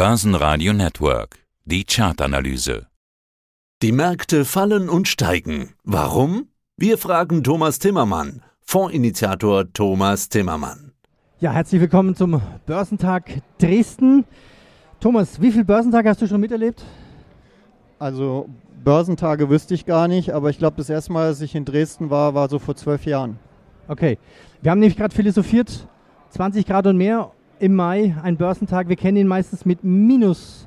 Börsenradio Network. Die Chartanalyse. Die Märkte fallen und steigen. Warum? Wir fragen Thomas Timmermann, Fondsinitiator Thomas Timmermann. Ja, herzlich willkommen zum Börsentag Dresden. Thomas, wie viele Börsentage hast du schon miterlebt? Also Börsentage wüsste ich gar nicht, aber ich glaube, das erste Mal, dass ich in Dresden war, war so vor zwölf Jahren. Okay, wir haben nämlich gerade philosophiert, 20 Grad und mehr im Mai, ein Börsentag. Wir kennen ihn meistens mit minus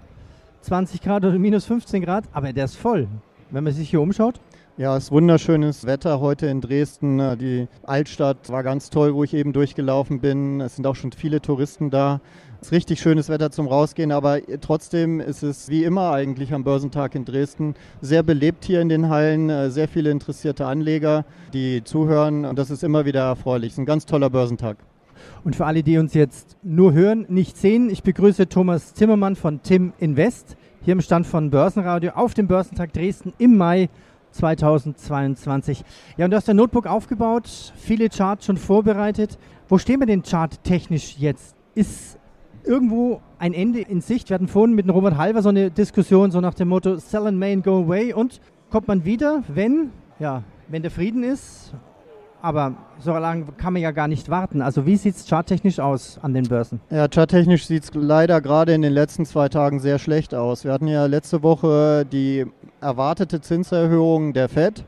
20 Grad oder minus 15 Grad, aber der ist voll, wenn man sich hier umschaut. Ja, es ist wunderschönes Wetter heute in Dresden. Die Altstadt war ganz toll, wo ich eben durchgelaufen bin. Es sind auch schon viele Touristen da. Es ist richtig schönes Wetter zum Rausgehen, aber trotzdem ist es wie immer eigentlich am Börsentag in Dresden sehr belebt hier in den Hallen. Sehr viele interessierte Anleger, die zuhören und das ist immer wieder erfreulich. Es ist ein ganz toller Börsentag. Und für alle, die uns jetzt nur hören, nicht sehen, ich begrüße Thomas Zimmermann von Tim Invest hier im Stand von Börsenradio auf dem Börsentag Dresden im Mai 2022. Ja, und du hast dein Notebook aufgebaut, viele Charts schon vorbereitet. Wo stehen wir denn charttechnisch jetzt? Ist irgendwo ein Ende in Sicht? Wir hatten vorhin mit Robert Halver so eine Diskussion, so nach dem Motto Sell and Main, go away. Und kommt man wieder, wenn, ja, wenn der Frieden ist aber so lange kann man ja gar nicht warten. Also wie sieht es charttechnisch aus an den Börsen? Ja, charttechnisch sieht es leider gerade in den letzten zwei Tagen sehr schlecht aus. Wir hatten ja letzte Woche die erwartete Zinserhöhung der Fed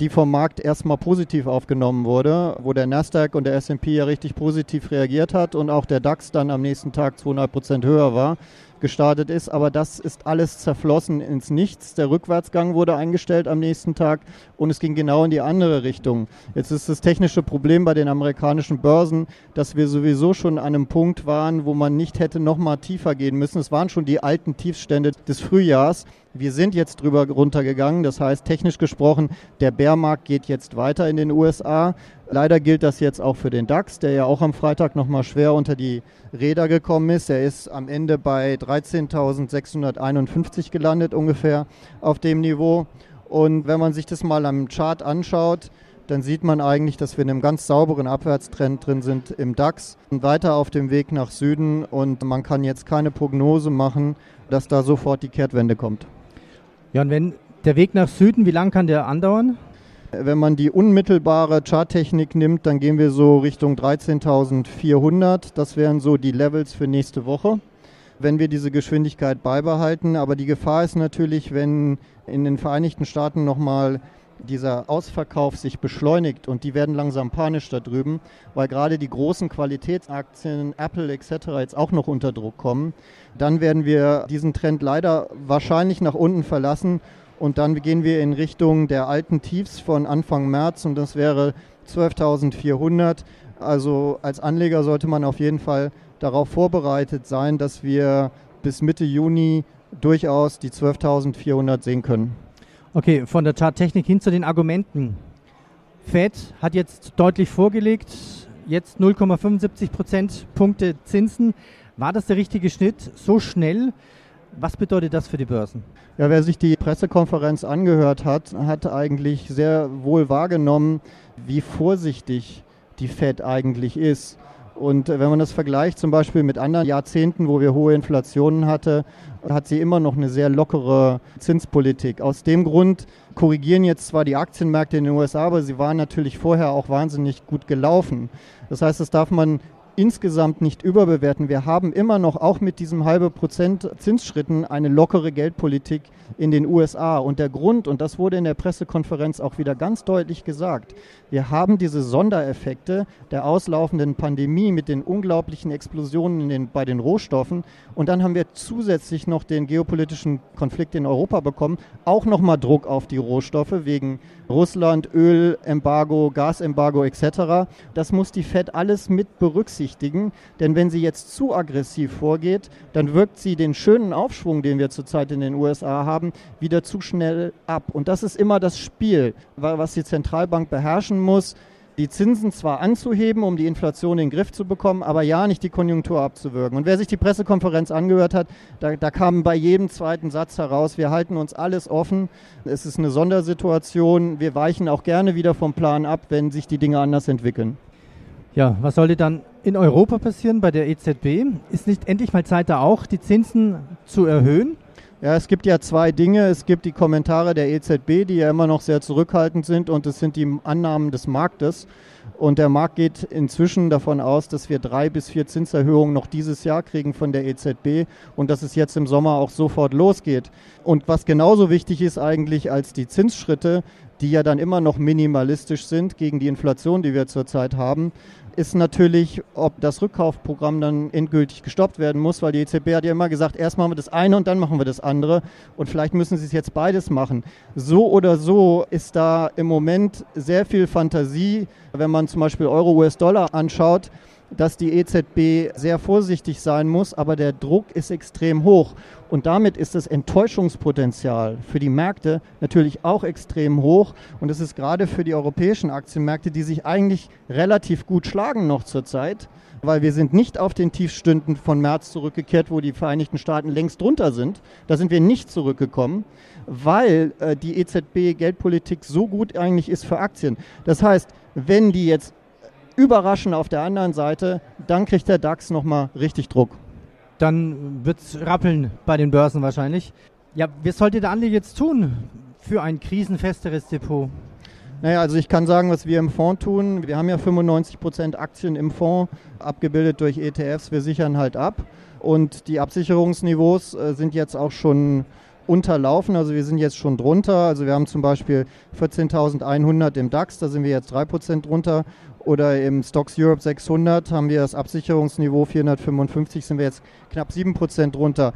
die vom Markt erstmal positiv aufgenommen wurde, wo der Nasdaq und der S&P ja richtig positiv reagiert hat und auch der DAX dann am nächsten Tag 200 Prozent höher war gestartet ist. Aber das ist alles zerflossen ins Nichts. Der Rückwärtsgang wurde eingestellt am nächsten Tag und es ging genau in die andere Richtung. Jetzt ist das technische Problem bei den amerikanischen Börsen, dass wir sowieso schon an einem Punkt waren, wo man nicht hätte noch mal tiefer gehen müssen. Es waren schon die alten Tiefstände des Frühjahrs. Wir sind jetzt drüber runtergegangen. Das heißt, technisch gesprochen, der Bärmarkt geht jetzt weiter in den USA. Leider gilt das jetzt auch für den DAX, der ja auch am Freitag nochmal schwer unter die Räder gekommen ist. Er ist am Ende bei 13.651 gelandet ungefähr auf dem Niveau. Und wenn man sich das mal am Chart anschaut, dann sieht man eigentlich, dass wir in einem ganz sauberen Abwärtstrend drin sind im DAX und weiter auf dem Weg nach Süden. Und man kann jetzt keine Prognose machen, dass da sofort die Kehrtwende kommt. Ja, und wenn der Weg nach Süden, wie lange kann der andauern? Wenn man die unmittelbare Charttechnik nimmt, dann gehen wir so Richtung 13.400. Das wären so die Levels für nächste Woche, wenn wir diese Geschwindigkeit beibehalten. Aber die Gefahr ist natürlich, wenn in den Vereinigten Staaten nochmal dieser Ausverkauf sich beschleunigt und die werden langsam panisch da drüben, weil gerade die großen Qualitätsaktien, Apple etc. jetzt auch noch unter Druck kommen, dann werden wir diesen Trend leider wahrscheinlich nach unten verlassen und dann gehen wir in Richtung der alten Tiefs von Anfang März und das wäre 12.400. Also als Anleger sollte man auf jeden Fall darauf vorbereitet sein, dass wir bis Mitte Juni durchaus die 12.400 sehen können. Okay, von der Charttechnik hin zu den Argumenten. Fed hat jetzt deutlich vorgelegt, jetzt 0,75 Prozentpunkte Zinsen. War das der richtige Schnitt? So schnell? Was bedeutet das für die Börsen? Ja, wer sich die Pressekonferenz angehört hat, hat eigentlich sehr wohl wahrgenommen, wie vorsichtig die Fed eigentlich ist. Und wenn man das vergleicht zum Beispiel mit anderen Jahrzehnten, wo wir hohe Inflationen hatten, hat sie immer noch eine sehr lockere Zinspolitik. Aus dem Grund korrigieren jetzt zwar die Aktienmärkte in den USA, aber sie waren natürlich vorher auch wahnsinnig gut gelaufen. Das heißt, das darf man insgesamt nicht überbewerten. Wir haben immer noch auch mit diesem halbe Prozent Zinsschritten eine lockere Geldpolitik in den USA. Und der Grund, und das wurde in der Pressekonferenz auch wieder ganz deutlich gesagt, wir haben diese Sondereffekte der auslaufenden Pandemie mit den unglaublichen Explosionen den, bei den Rohstoffen. Und dann haben wir zusätzlich noch den geopolitischen Konflikt in Europa bekommen, auch nochmal Druck auf die Rohstoffe wegen Russland, Ölembargo, Gasembargo etc. Das muss die Fed alles mit berücksichtigen, denn wenn sie jetzt zu aggressiv vorgeht, dann wirkt sie den schönen Aufschwung, den wir zurzeit in den USA haben, wieder zu schnell ab. Und das ist immer das Spiel, was die Zentralbank beherrschen muss die Zinsen zwar anzuheben, um die Inflation in den Griff zu bekommen, aber ja nicht die Konjunktur abzuwürgen. Und wer sich die Pressekonferenz angehört hat, da, da kam bei jedem zweiten Satz heraus, wir halten uns alles offen. Es ist eine Sondersituation. Wir weichen auch gerne wieder vom Plan ab, wenn sich die Dinge anders entwickeln. Ja, was sollte dann in Europa passieren bei der EZB? Ist nicht endlich mal Zeit, da auch die Zinsen zu erhöhen? Ja, es gibt ja zwei Dinge. Es gibt die Kommentare der EZB, die ja immer noch sehr zurückhaltend sind, und es sind die Annahmen des Marktes. Und der Markt geht inzwischen davon aus, dass wir drei bis vier Zinserhöhungen noch dieses Jahr kriegen von der EZB und dass es jetzt im Sommer auch sofort losgeht. Und was genauso wichtig ist eigentlich als die Zinsschritte, die ja dann immer noch minimalistisch sind gegen die Inflation, die wir zurzeit haben, ist natürlich, ob das Rückkaufprogramm dann endgültig gestoppt werden muss, weil die EZB hat ja immer gesagt, erst machen wir das eine und dann machen wir das andere. Und vielleicht müssen sie es jetzt beides machen. So oder so ist da im Moment sehr viel Fantasie. Wenn man zum Beispiel Euro, US-Dollar anschaut, dass die EZB sehr vorsichtig sein muss, aber der Druck ist extrem hoch. Und damit ist das Enttäuschungspotenzial für die Märkte natürlich auch extrem hoch. Und es ist gerade für die europäischen Aktienmärkte, die sich eigentlich relativ gut schlagen noch zurzeit, weil wir sind nicht auf den Tiefstünden von März zurückgekehrt, wo die Vereinigten Staaten längst drunter sind. Da sind wir nicht zurückgekommen, weil äh, die EZB-Geldpolitik so gut eigentlich ist für Aktien. Das heißt, wenn die jetzt überraschen auf der anderen Seite, dann kriegt der DAX nochmal richtig Druck. Dann wird es rappeln bei den Börsen wahrscheinlich. Ja, was sollte der Anleger jetzt tun für ein krisenfesteres Depot? Naja, also ich kann sagen, was wir im Fonds tun. Wir haben ja 95% Aktien im Fonds, abgebildet durch ETFs. Wir sichern halt ab. Und die Absicherungsniveaus äh, sind jetzt auch schon unterlaufen. Also wir sind jetzt schon drunter. Also wir haben zum Beispiel 14.100 im DAX, da sind wir jetzt 3% drunter. Oder im Stocks Europe 600 haben wir das Absicherungsniveau 455, sind wir jetzt knapp 7% drunter.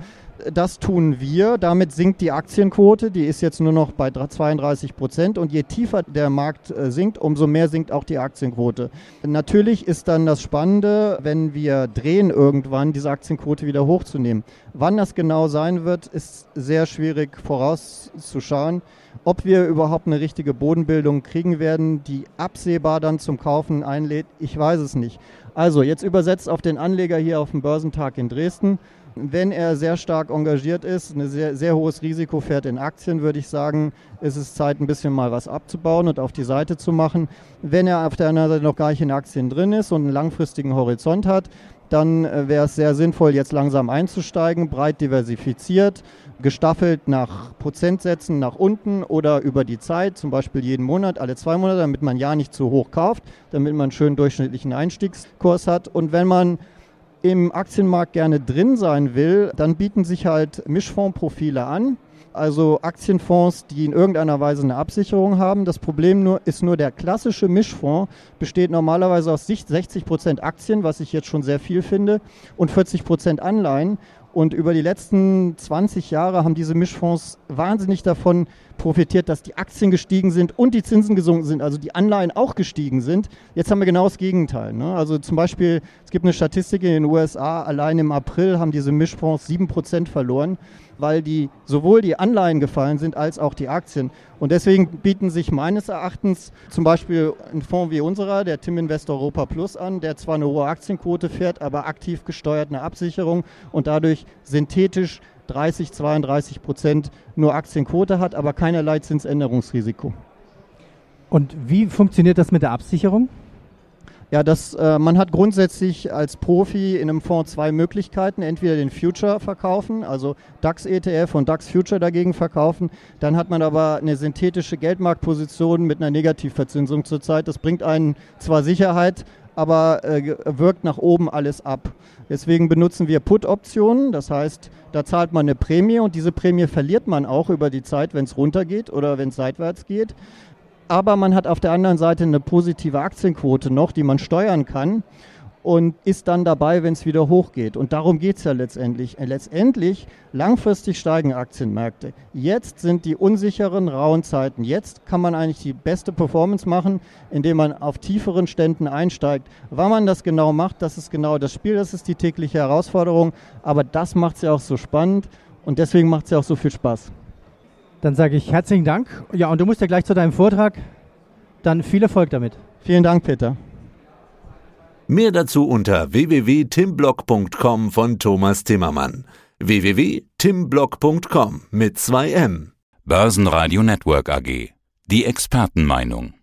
Das tun wir. Damit sinkt die Aktienquote. Die ist jetzt nur noch bei 32 Prozent. Und je tiefer der Markt äh, sinkt, umso mehr sinkt auch die Aktienquote. Natürlich ist dann das Spannende, wenn wir drehen irgendwann, diese Aktienquote wieder hochzunehmen. Wann das genau sein wird, ist sehr schwierig vorauszuschauen. Ob wir überhaupt eine richtige Bodenbildung kriegen werden, die absehbar dann zum Kaufen einlädt, ich weiß es nicht. Also jetzt übersetzt auf den Anleger hier auf dem Börsentag in Dresden. Wenn er sehr stark engagiert ist, ein sehr, sehr hohes Risiko fährt in Aktien, würde ich sagen, ist es Zeit, ein bisschen mal was abzubauen und auf die Seite zu machen. Wenn er auf der anderen Seite noch gar nicht in Aktien drin ist und einen langfristigen Horizont hat, dann äh, wäre es sehr sinnvoll, jetzt langsam einzusteigen, breit diversifiziert, gestaffelt nach Prozentsätzen nach unten oder über die Zeit, zum Beispiel jeden Monat, alle zwei Monate, damit man ja nicht zu hoch kauft, damit man einen schönen durchschnittlichen Einstiegskurs hat. Und wenn man im Aktienmarkt gerne drin sein will, dann bieten sich halt Mischfondsprofile an. Also Aktienfonds, die in irgendeiner Weise eine Absicherung haben. Das Problem nur, ist nur, der klassische Mischfonds besteht normalerweise aus 60 Prozent Aktien, was ich jetzt schon sehr viel finde, und 40 Prozent Anleihen. Und über die letzten 20 Jahre haben diese Mischfonds wahnsinnig davon profitiert, dass die Aktien gestiegen sind und die Zinsen gesunken sind, also die Anleihen auch gestiegen sind. Jetzt haben wir genau das Gegenteil. Ne? Also zum Beispiel, es gibt eine Statistik in den USA, allein im April haben diese Mischfonds 7% verloren weil die sowohl die Anleihen gefallen sind als auch die Aktien. Und deswegen bieten sich meines Erachtens zum Beispiel ein Fonds wie unserer, der Tim Invest Europa Plus an, der zwar eine hohe Aktienquote fährt, aber aktiv gesteuert eine Absicherung und dadurch synthetisch 30, 32 Prozent nur Aktienquote hat, aber keinerlei Zinsänderungsrisiko. Und wie funktioniert das mit der Absicherung? Ja, das, äh, man hat grundsätzlich als Profi in einem Fonds zwei Möglichkeiten. Entweder den Future verkaufen, also DAX ETF und DAX Future dagegen verkaufen. Dann hat man aber eine synthetische Geldmarktposition mit einer Negativverzinsung zurzeit. Das bringt einen zwar Sicherheit, aber äh, wirkt nach oben alles ab. Deswegen benutzen wir Put-Optionen. Das heißt, da zahlt man eine Prämie und diese Prämie verliert man auch über die Zeit, wenn es runtergeht oder wenn es seitwärts geht aber man hat auf der anderen Seite eine positive Aktienquote noch, die man steuern kann und ist dann dabei, wenn es wieder hochgeht. Und darum geht es ja letztendlich. Letztendlich, langfristig steigen Aktienmärkte. Jetzt sind die unsicheren, rauen Zeiten. Jetzt kann man eigentlich die beste Performance machen, indem man auf tieferen Ständen einsteigt. Wann man das genau macht, das ist genau das Spiel, das ist die tägliche Herausforderung. Aber das macht es ja auch so spannend und deswegen macht es ja auch so viel Spaß. Dann sage ich herzlichen Dank. Ja, und du musst ja gleich zu deinem Vortrag. Dann viel Erfolg damit. Vielen Dank, Peter. Mehr dazu unter www.timblock.com von Thomas Timmermann. www.timblock.com mit 2 M. Börsenradio Network AG. Die Expertenmeinung.